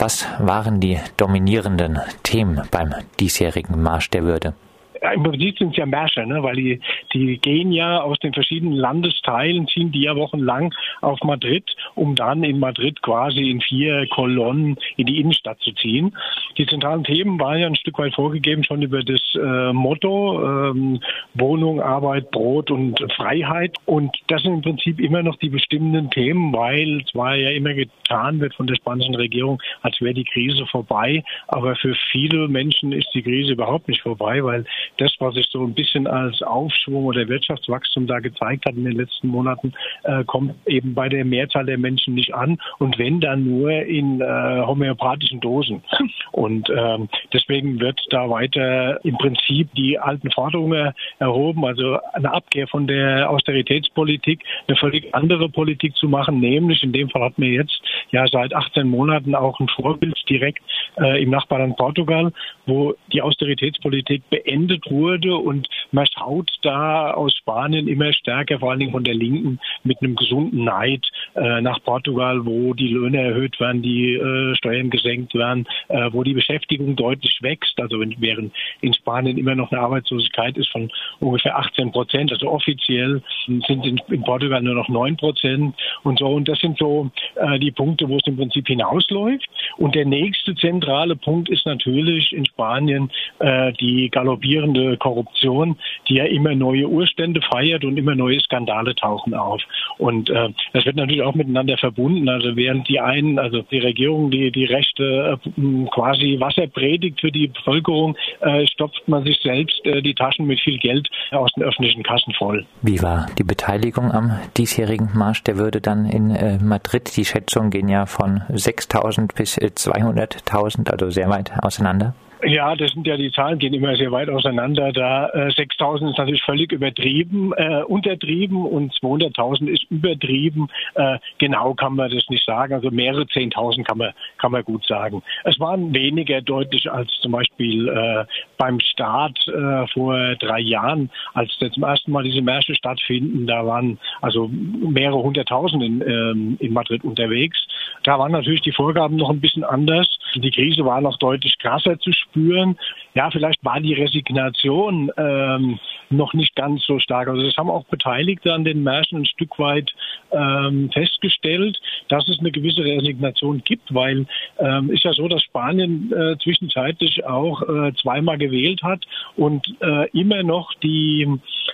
Was waren die dominierenden Themen beim diesjährigen Marsch der Würde? Im Prinzip sind es ja Märsche, ne? weil die, die gehen ja aus den verschiedenen Landesteilen, ziehen die ja wochenlang auf Madrid, um dann in Madrid quasi in vier Kolonnen in die Innenstadt zu ziehen. Die zentralen Themen waren ja ein Stück weit vorgegeben schon über das äh, Motto ähm, Wohnung, Arbeit, Brot und Freiheit. Und das sind im Prinzip immer noch die bestimmenden Themen, weil zwar ja immer getan wird von der spanischen Regierung, als wäre die Krise vorbei. Aber für viele Menschen ist die Krise überhaupt nicht vorbei, weil das, was sich so ein bisschen als Aufschwung oder Wirtschaftswachstum da gezeigt hat in den letzten Monaten, äh, kommt eben bei der Mehrzahl der Menschen nicht an. Und wenn dann nur in äh, homöopathischen Dosen. Und ähm, deswegen wird da weiter im Prinzip die alten Forderungen erhoben, also eine Abkehr von der Austeritätspolitik, eine völlig andere Politik zu machen, nämlich in dem Fall hat man jetzt ja seit 18 Monaten auch ein Vorbild direkt äh, im Nachbarland Portugal, wo die Austeritätspolitik beendet wurde und man schaut da aus Spanien immer stärker, vor allen Dingen von der Linken, mit einem gesunden Neid äh, nach Portugal, wo die Löhne erhöht werden, die äh, Steuern gesenkt werden, äh, wo die Beschäftigung deutlich wächst. Also während in Spanien immer noch eine Arbeitslosigkeit ist von ungefähr 18 Prozent, also offiziell sind in, in Portugal nur noch 9 Prozent und so. Und das sind so äh, die Punkte, wo es im Prinzip hinausläuft. Und der nächste zentrale Punkt ist natürlich in Spanien äh, die galoppierende Korruption, die ja immer neue Urstände feiert und immer neue Skandale tauchen auf. Und äh, das wird natürlich auch miteinander verbunden. Also während die einen, also die Regierung, die die Rechte äh, quasi Wasser predigt für die Bevölkerung, äh, stopft man sich selbst äh, die Taschen mit viel Geld aus den öffentlichen Kassen voll. Wie war die Beteiligung am diesjährigen Marsch der Würde dann in äh, Madrid? Die Schätzungen gehen ja von 6.000 bis 200.000, äh, also sehr weit auseinander. Ja, das sind ja die Zahlen gehen immer sehr weit auseinander. Da äh, 6.000 ist natürlich völlig übertrieben, äh, untertrieben und 200.000 ist übertrieben. Äh, genau kann man das nicht sagen. Also mehrere 10.000 kann man kann man gut sagen. Es waren weniger deutlich als zum Beispiel äh, beim Start äh, vor drei Jahren, als zum ersten Mal diese Märsche stattfinden. Da waren also mehrere hunderttausend in, ähm, in Madrid unterwegs. Da waren natürlich die Vorgaben noch ein bisschen anders. Die Krise war noch deutlich krasser zu spüren. Ja, vielleicht war die Resignation ähm, noch nicht ganz so stark. Also das haben auch Beteiligte an den Märschen ein Stück weit ähm, festgestellt, dass es eine gewisse Resignation gibt, weil ähm, ist ja so, dass Spanien äh, zwischenzeitlich auch äh, zweimal gewählt hat und äh, immer noch die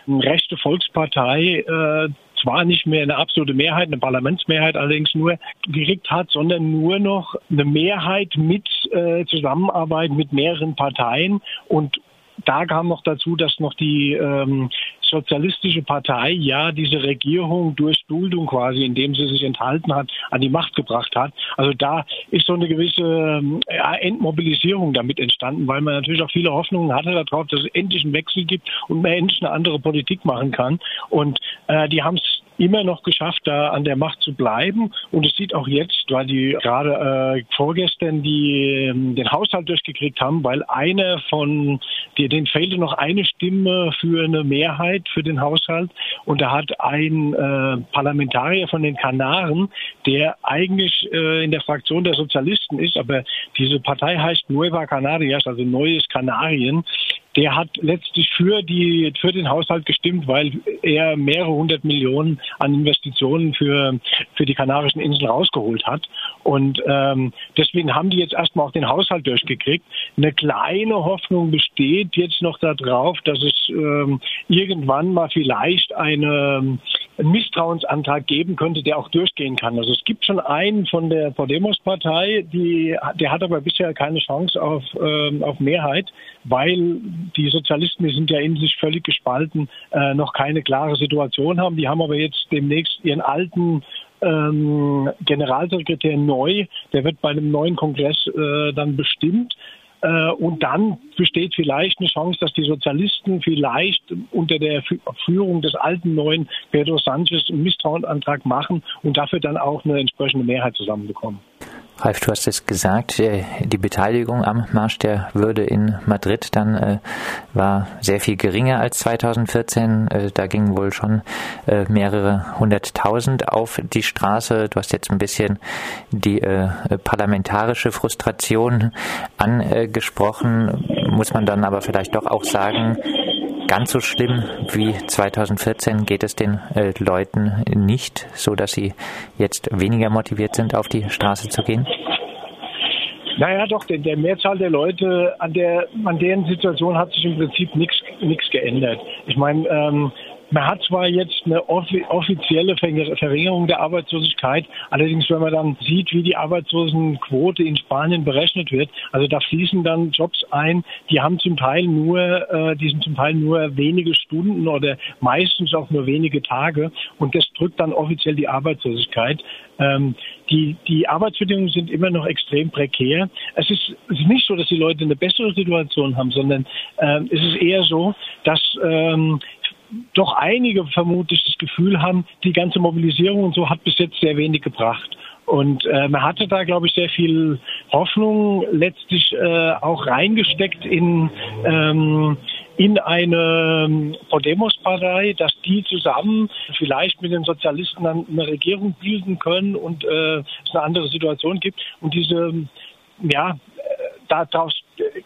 rechte Volkspartei äh, zwar nicht mehr eine absolute Mehrheit, eine Parlamentsmehrheit allerdings nur. Gekriegt hat, sondern nur noch eine Mehrheit mit äh, Zusammenarbeit mit mehreren Parteien. Und da kam noch dazu, dass noch die ähm, sozialistische Partei ja diese Regierung durch Duldung quasi, indem sie sich enthalten hat, an die Macht gebracht hat. Also da ist so eine gewisse ähm, Entmobilisierung damit entstanden, weil man natürlich auch viele Hoffnungen hatte darauf, dass es endlich einen Wechsel gibt und man endlich eine andere Politik machen kann. Und äh, die haben es immer noch geschafft, da an der Macht zu bleiben. Und es sieht auch jetzt, weil die gerade äh, vorgestern die, ähm, den Haushalt durchgekriegt haben, weil einer von, die, denen fehlte noch eine Stimme für eine Mehrheit für den Haushalt. Und da hat ein äh, Parlamentarier von den Kanaren, der eigentlich äh, in der Fraktion der Sozialisten ist, aber diese Partei heißt Nueva Canarias, also Neues Kanarien, der hat letztlich für die für den Haushalt gestimmt, weil er mehrere hundert Millionen an Investitionen für für die Kanarischen Inseln rausgeholt hat. Und ähm, deswegen haben die jetzt erstmal auch den Haushalt durchgekriegt. Eine kleine Hoffnung besteht jetzt noch darauf, dass es ähm, irgendwann mal vielleicht eine einen Misstrauensantrag geben könnte, der auch durchgehen kann. Also es gibt schon einen von der Podemos-Partei, die, der hat aber bisher keine Chance auf, ähm, auf Mehrheit, weil die Sozialisten, die sind ja in sich völlig gespalten, äh, noch keine klare Situation haben. Die haben aber jetzt demnächst ihren alten ähm, Generalsekretär neu, der wird bei einem neuen Kongress äh, dann bestimmt. Äh, und dann besteht vielleicht eine Chance, dass die Sozialisten vielleicht unter der Führung des alten neuen Pedro Sanchez einen Misstrauensantrag machen und dafür dann auch eine entsprechende Mehrheit zusammenbekommen. Ralf, du hast es gesagt, äh, die Beteiligung am Marsch der Würde in Madrid dann äh, war sehr viel geringer als 2014. Äh, da gingen wohl schon mehrere hunderttausend auf die Straße. Du hast jetzt ein bisschen die parlamentarische Frustration angesprochen. Muss man dann aber vielleicht doch auch sagen, ganz so schlimm wie 2014 geht es den äh, Leuten nicht, so dass sie jetzt weniger motiviert sind, auf die Straße zu gehen? Naja, doch, denn der Mehrzahl der Leute, an der, an deren Situation hat sich im Prinzip nichts geändert. Ich meine, ähm, man hat zwar jetzt eine offizielle Verringerung der Arbeitslosigkeit, allerdings wenn man dann sieht, wie die Arbeitslosenquote in Spanien berechnet wird, also da fließen dann Jobs ein, die haben zum Teil nur, äh, die sind zum Teil nur wenige Stunden oder meistens auch nur wenige Tage und das drückt dann offiziell die Arbeitslosigkeit. Ähm, die, die Arbeitsbedingungen sind immer noch extrem prekär. Es ist, es ist nicht so, dass die Leute eine bessere Situation haben, sondern ähm, es ist eher so, dass ähm, doch einige vermutlich das Gefühl haben, die ganze Mobilisierung und so hat bis jetzt sehr wenig gebracht. Und äh, man hatte da, glaube ich, sehr viel Hoffnung letztlich äh, auch reingesteckt in, ähm, in eine Podemos-Partei, dass die zusammen vielleicht mit den Sozialisten dann eine Regierung bilden können und äh, es eine andere Situation gibt. Und diese, ja, daraus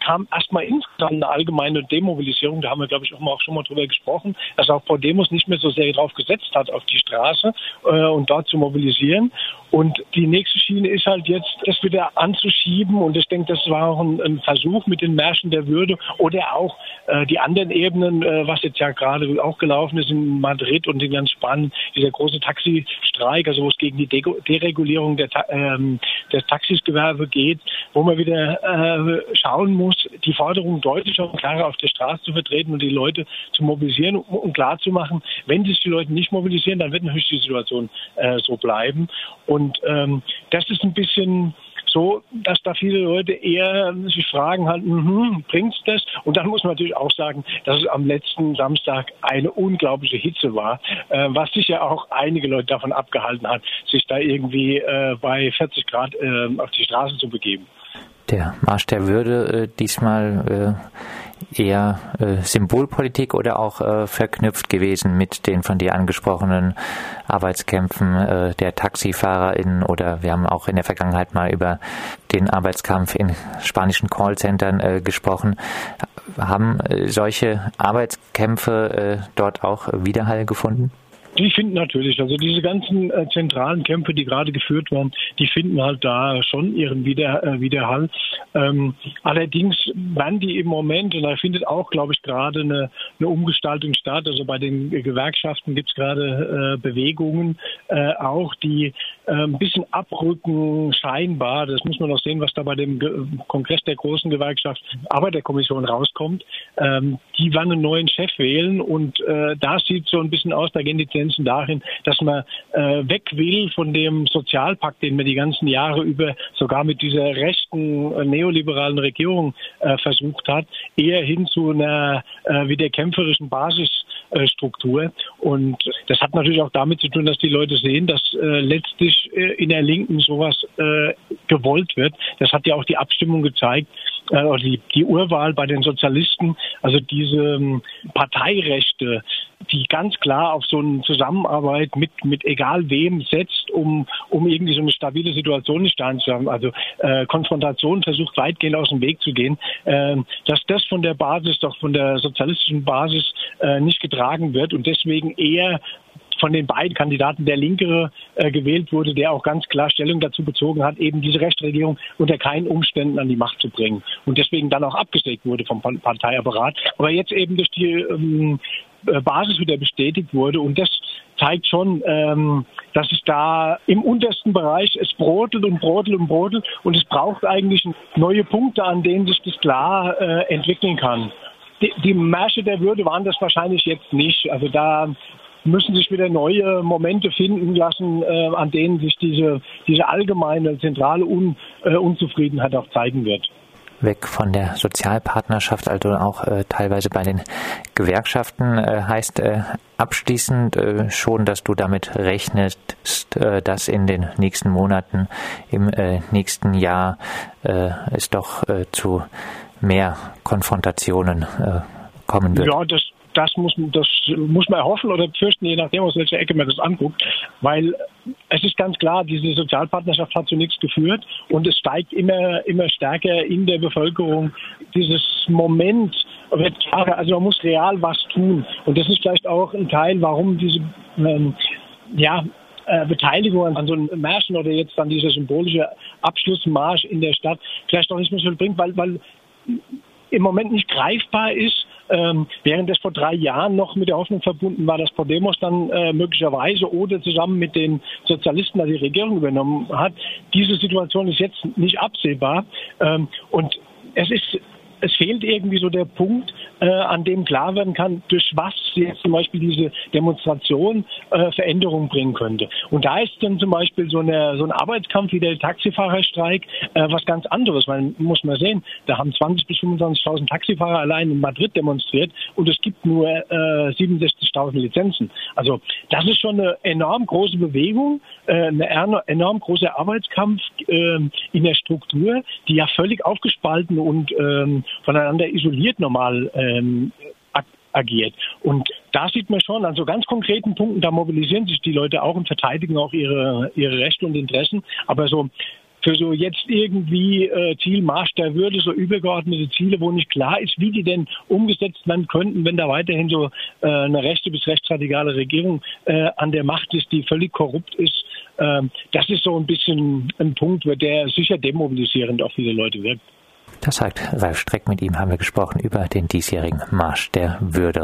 kam erstmal insgesamt eine allgemeine Demobilisierung. Da haben wir, glaube ich, auch, schon mal drüber gesprochen, dass auch Podemos nicht mehr so sehr darauf gesetzt hat, auf die Straße äh, und dort zu mobilisieren. Und die nächste Schiene ist halt jetzt, das wieder anzuschieben. Und ich denke, das war auch ein, ein Versuch mit den Märschen der Würde oder auch äh, die anderen Ebenen, äh, was jetzt ja gerade auch gelaufen ist in Madrid und in ganz Spanien, dieser große Taxistreik, also wo es gegen die De Deregulierung der, ähm, des Taxisgewerbe geht, wo man wieder äh, schauen muss, die Forderung deutlicher und klarer auf der Straße zu vertreten und die Leute zu mobilisieren und klar zu machen, wenn sich die Leute nicht mobilisieren, dann wird natürlich die Situation äh, so bleiben. Und ähm, das ist ein bisschen so, dass da viele Leute eher sich fragen halt, mhm, bringt's das? Und dann muss man natürlich auch sagen, dass es am letzten Samstag eine unglaubliche Hitze war, äh, was sicher auch einige Leute davon abgehalten hat, sich da irgendwie äh, bei 40 Grad äh, auf die Straße zu begeben der Marsch der Würde äh, diesmal äh, eher äh, Symbolpolitik oder auch äh, verknüpft gewesen mit den von dir angesprochenen Arbeitskämpfen äh, der TaxifahrerInnen oder wir haben auch in der Vergangenheit mal über den Arbeitskampf in spanischen Callcentern äh, gesprochen. Haben solche Arbeitskämpfe dort auch Widerhall gefunden? Die finden natürlich, also diese ganzen äh, zentralen Kämpfe, die gerade geführt werden, die finden halt da schon ihren Wider, äh, Widerhall. Ähm, allerdings werden die im Moment, und da findet auch, glaube ich, gerade eine, eine Umgestaltung statt. Also bei den Gewerkschaften gibt es gerade äh, Bewegungen, äh, auch die äh, ein bisschen abrücken, scheinbar. Das muss man noch sehen, was da bei dem Ge Kongress der großen Gewerkschaft Arbeiterkommission rauskommt. Ähm, die werden einen neuen Chef wählen und äh, da sieht so ein bisschen aus, da gehen die Tendenzen dahin, dass man äh, weg will von dem Sozialpakt, den man die ganzen Jahre über sogar mit dieser rechten äh, neoliberalen Regierung äh, versucht hat, eher hin zu einer äh, wieder kämpferischen Basisstruktur. Und das hat natürlich auch damit zu tun, dass die Leute sehen, dass äh, letztlich äh, in der Linken sowas äh, gewollt wird. Das hat ja auch die Abstimmung gezeigt, äh, die, die Urwahl bei den Sozialisten, also diese ähm, Parteirechte, die ganz klar auf so eine Zusammenarbeit mit, mit egal wem setzt, um, um irgendwie so eine stabile Situation nicht da zu haben. Also äh, Konfrontation versucht weitgehend aus dem Weg zu gehen, äh, dass das von der Basis, doch von der sozialistischen Basis äh, nicht getragen wird und deswegen eher von den beiden Kandidaten der Linkere äh, gewählt wurde, der auch ganz klar Stellung dazu bezogen hat, eben diese Rechtsregierung unter keinen Umständen an die Macht zu bringen und deswegen dann auch abgesägt wurde vom Parteiapparat, aber jetzt eben durch die ähm, äh, Basis wieder bestätigt wurde. Und das zeigt schon, ähm, dass es da im untersten Bereich, es brodelt und brodelt und brodelt und es braucht eigentlich neue Punkte, an denen sich das klar äh, entwickeln kann. Die, die Märsche der Würde waren das wahrscheinlich jetzt nicht. Also da müssen sich wieder neue Momente finden lassen, äh, an denen sich diese, diese allgemeine zentrale Un, äh, Unzufriedenheit auch zeigen wird. weg von der Sozialpartnerschaft, also auch äh, teilweise bei den Gewerkschaften. Äh, heißt äh, abschließend äh, schon, dass du damit rechnest, dass in den nächsten Monaten, im nächsten Jahr es doch zu mehr Konfrontationen kommen wird. Ja, das, das muss, das muss man hoffen oder fürchten, je nachdem, aus welcher Ecke man das anguckt. Weil es ist ganz klar, diese Sozialpartnerschaft hat zu nichts geführt und es steigt immer, immer stärker in der Bevölkerung dieses Moment, wird klarer, also man muss real was tun. Und das ist vielleicht auch ein Teil, warum diese, ähm, ja, äh, Beteiligung an so einem Märschen oder jetzt dann dieser symbolische Abschlussmarsch in der Stadt vielleicht auch nicht mehr so bringt, weil, weil im Moment nicht greifbar ist, ähm, während es vor drei Jahren noch mit der Hoffnung verbunden war, dass Podemos dann äh, möglicherweise oder zusammen mit den Sozialisten die Regierung übernommen hat. Diese Situation ist jetzt nicht absehbar. Ähm, und es ist es fehlt irgendwie so der Punkt, äh, an dem klar werden kann, durch was jetzt zum Beispiel diese Demonstration äh, Veränderungen bringen könnte. Und da ist dann zum Beispiel so, eine, so ein Arbeitskampf wie der Taxifahrerstreik äh, was ganz anderes. Man muss mal sehen, da haben 20.000 bis 25.000 Taxifahrer allein in Madrid demonstriert und es gibt nur äh, 67.000 Lizenzen. Also das ist schon eine enorm große Bewegung, äh, eine enorm großer Arbeitskampf äh, in der Struktur, die ja völlig aufgespalten und ähm, voneinander isoliert normal ähm, agiert. Und da sieht man schon an so ganz konkreten Punkten, da mobilisieren sich die Leute auch und verteidigen auch ihre, ihre Rechte und Interessen. Aber so für so jetzt irgendwie äh, Zielmarsch der Würde, so übergeordnete Ziele, wo nicht klar ist, wie die denn umgesetzt werden könnten, wenn da weiterhin so äh, eine rechte bis rechtsradikale Regierung äh, an der Macht ist, die völlig korrupt ist. Äh, das ist so ein bisschen ein Punkt, der sicher demobilisierend auf viele Leute wirkt. Das sagt Ralf Streck. Mit ihm haben wir gesprochen über den diesjährigen Marsch der Würde.